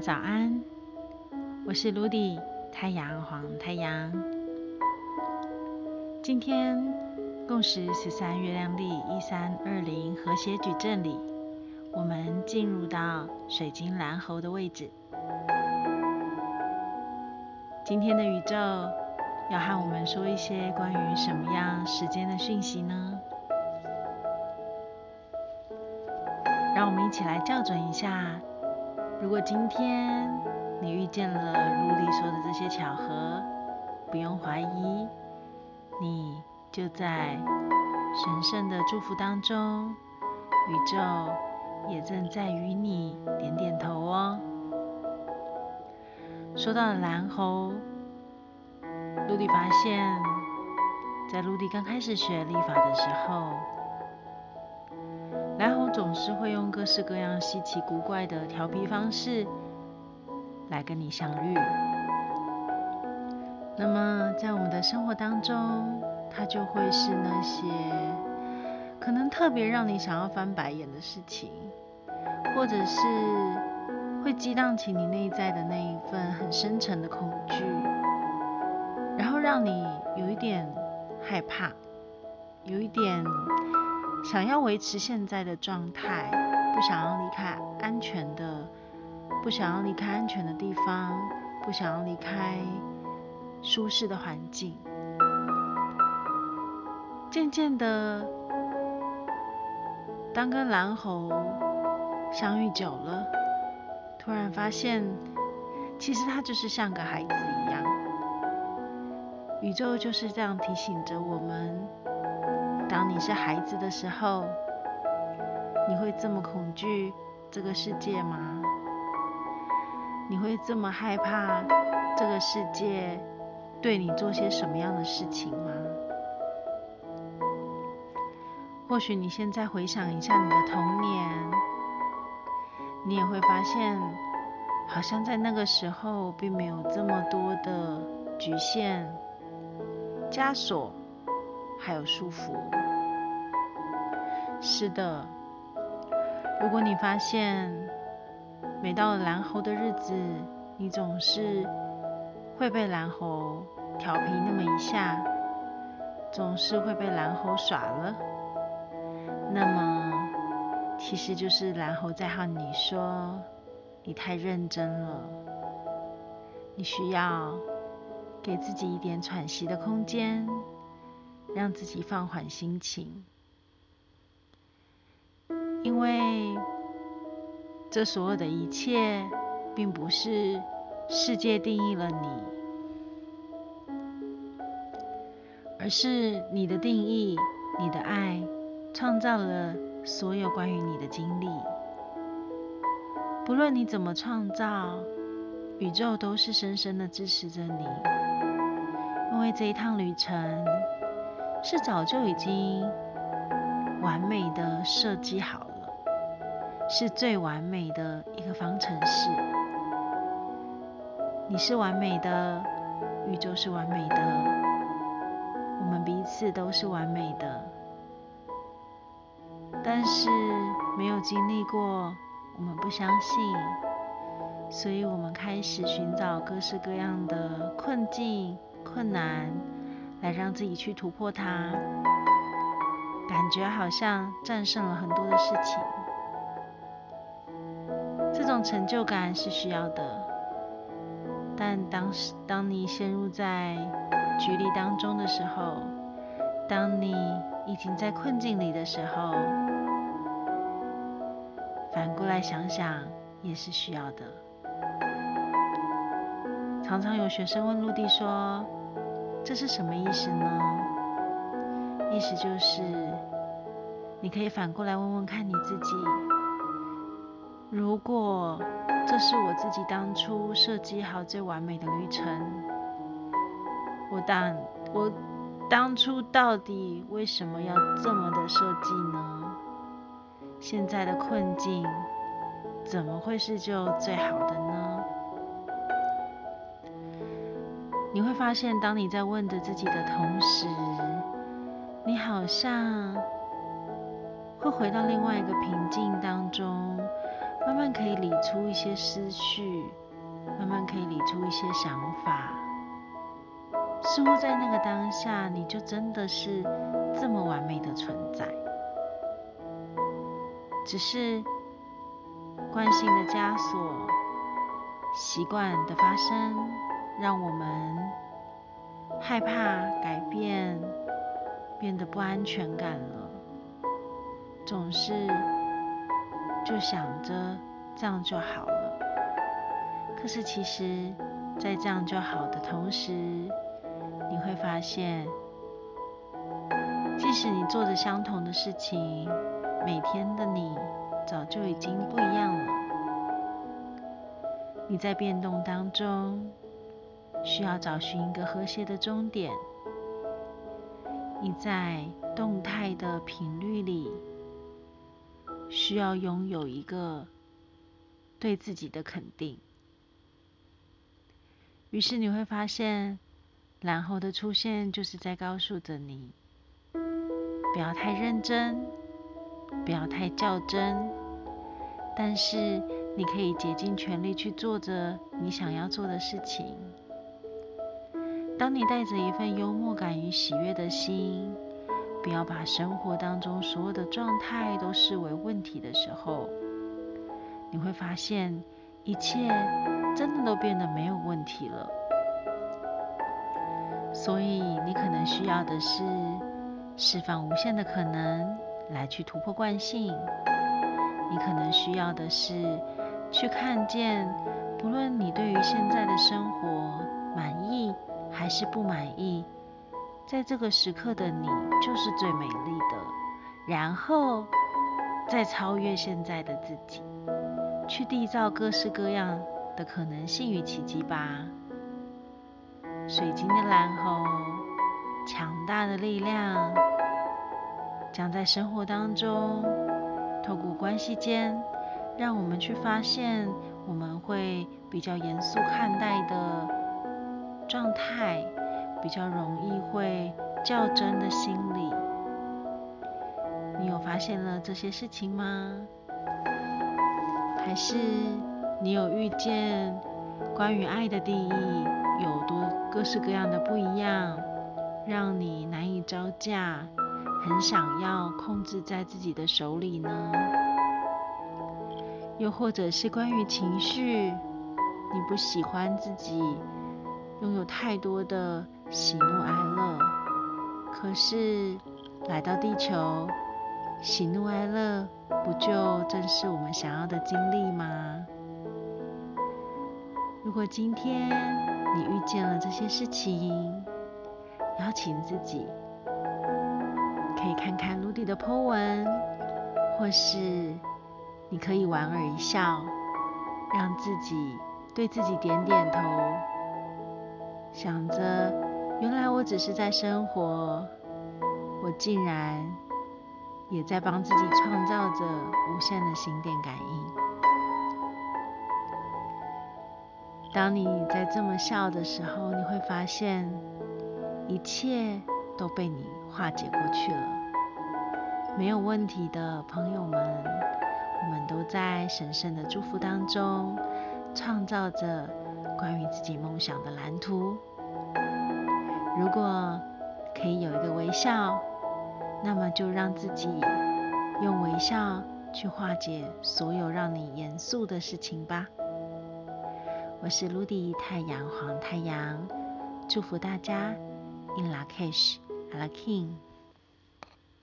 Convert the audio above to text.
早安，我是卢迪，太阳黄太阳。今天共识十三月亮历一三二零和谐矩阵里，我们进入到水晶蓝猴的位置。今天的宇宙要和我们说一些关于什么样时间的讯息呢？让我们一起来校准一下。如果今天你遇见了卢里说的这些巧合，不用怀疑，你就在神圣的祝福当中，宇宙也正在与你点点头哦。说到了蓝猴，陆地发现，在陆地刚开始学历法的时候。蓝猴总是会用各式各样稀奇古怪的调皮方式来跟你相遇。那么，在我们的生活当中，它就会是那些可能特别让你想要翻白眼的事情，或者是会激荡起你内在的那一份很深沉的恐惧，然后让你有一点害怕，有一点。想要维持现在的状态，不想要离开安全的，不想要离开安全的地方，不想要离开舒适的环境。渐渐的，当跟蓝猴相遇久了，突然发现，其实他就是像个孩子一样。宇宙就是这样提醒着我们。当你是孩子的时候，你会这么恐惧这个世界吗？你会这么害怕这个世界对你做些什么样的事情吗？或许你现在回想一下你的童年，你也会发现，好像在那个时候并没有这么多的局限、枷锁。还有束缚。是的，如果你发现每到了蓝猴的日子，你总是会被蓝猴调皮那么一下，总是会被蓝猴耍了，那么其实就是蓝猴在和你说，你太认真了，你需要给自己一点喘息的空间。让自己放缓心情，因为这所有的一切，并不是世界定义了你，而是你的定义、你的爱，创造了所有关于你的经历。不论你怎么创造，宇宙都是深深的支持着你，因为这一趟旅程。是早就已经完美的设计好了，是最完美的一个方程式。你是完美的，宇宙是完美的，我们彼此都是完美的。但是没有经历过，我们不相信，所以我们开始寻找各式各样的困境、困难。来让自己去突破它，感觉好像战胜了很多的事情。这种成就感是需要的，但当时当你陷入在局力当中的时候，当你已经在困境里的时候，反过来想想也是需要的。常常有学生问陆地说。这是什么意思呢？意思就是，你可以反过来问问看你自己：如果这是我自己当初设计好最完美的旅程，我当我当初到底为什么要这么的设计呢？现在的困境怎么会是就最好的呢？你会发现，当你在问着自己的同时，你好像会回到另外一个平静当中，慢慢可以理出一些思绪，慢慢可以理出一些想法。似乎在那个当下，你就真的是这么完美的存在。只是惯性的枷锁、习惯的发生，让我们害怕改变，变得不安全感了。总是就想着这样就好了。可是其实，在这样就好的同时，你会发现，即使你做着相同的事情。每天的你早就已经不一样了。你在变动当中，需要找寻一个和谐的终点。你在动态的频率里，需要拥有一个对自己的肯定。于是你会发现，然后的出现就是在告诉着你，不要太认真。不要太较真，但是你可以竭尽全力去做着你想要做的事情。当你带着一份幽默感与喜悦的心，不要把生活当中所有的状态都视为问题的时候，你会发现一切真的都变得没有问题了。所以你可能需要的是释放无限的可能。来去突破惯性，你可能需要的是去看见，不论你对于现在的生活还是不满意，在这个时刻的你就是最美丽的。然后再超越现在的自己，去缔造各式各样的可能性与奇迹吧。水晶的蓝猴，强大的力量。将在生活当中，透过关系间，让我们去发现我们会比较严肃看待的状态，比较容易会较真的心理。你有发现了这些事情吗？还是你有遇见关于爱的定义有多各式各样的不一样，让你难以招架？很想要控制在自己的手里呢？又或者是关于情绪，你不喜欢自己拥有太多的喜怒哀乐，可是来到地球，喜怒哀乐不就正是我们想要的经历吗？如果今天你遇见了这些事情，邀请自己。可以看看卢迪的 po 文，或是你可以莞尔一笑，让自己对自己点点头，想着原来我只是在生活，我竟然也在帮自己创造着无限的心电感应。当你在这么笑的时候，你会发现一切都被你。化解过去了，没有问题的朋友们，我们都在神圣的祝福当中，创造着关于自己梦想的蓝图。如果可以有一个微笑，那么就让自己用微笑去化解所有让你严肃的事情吧。我是卢迪太阳黄太阳，祝福大家 In La Cash。a la king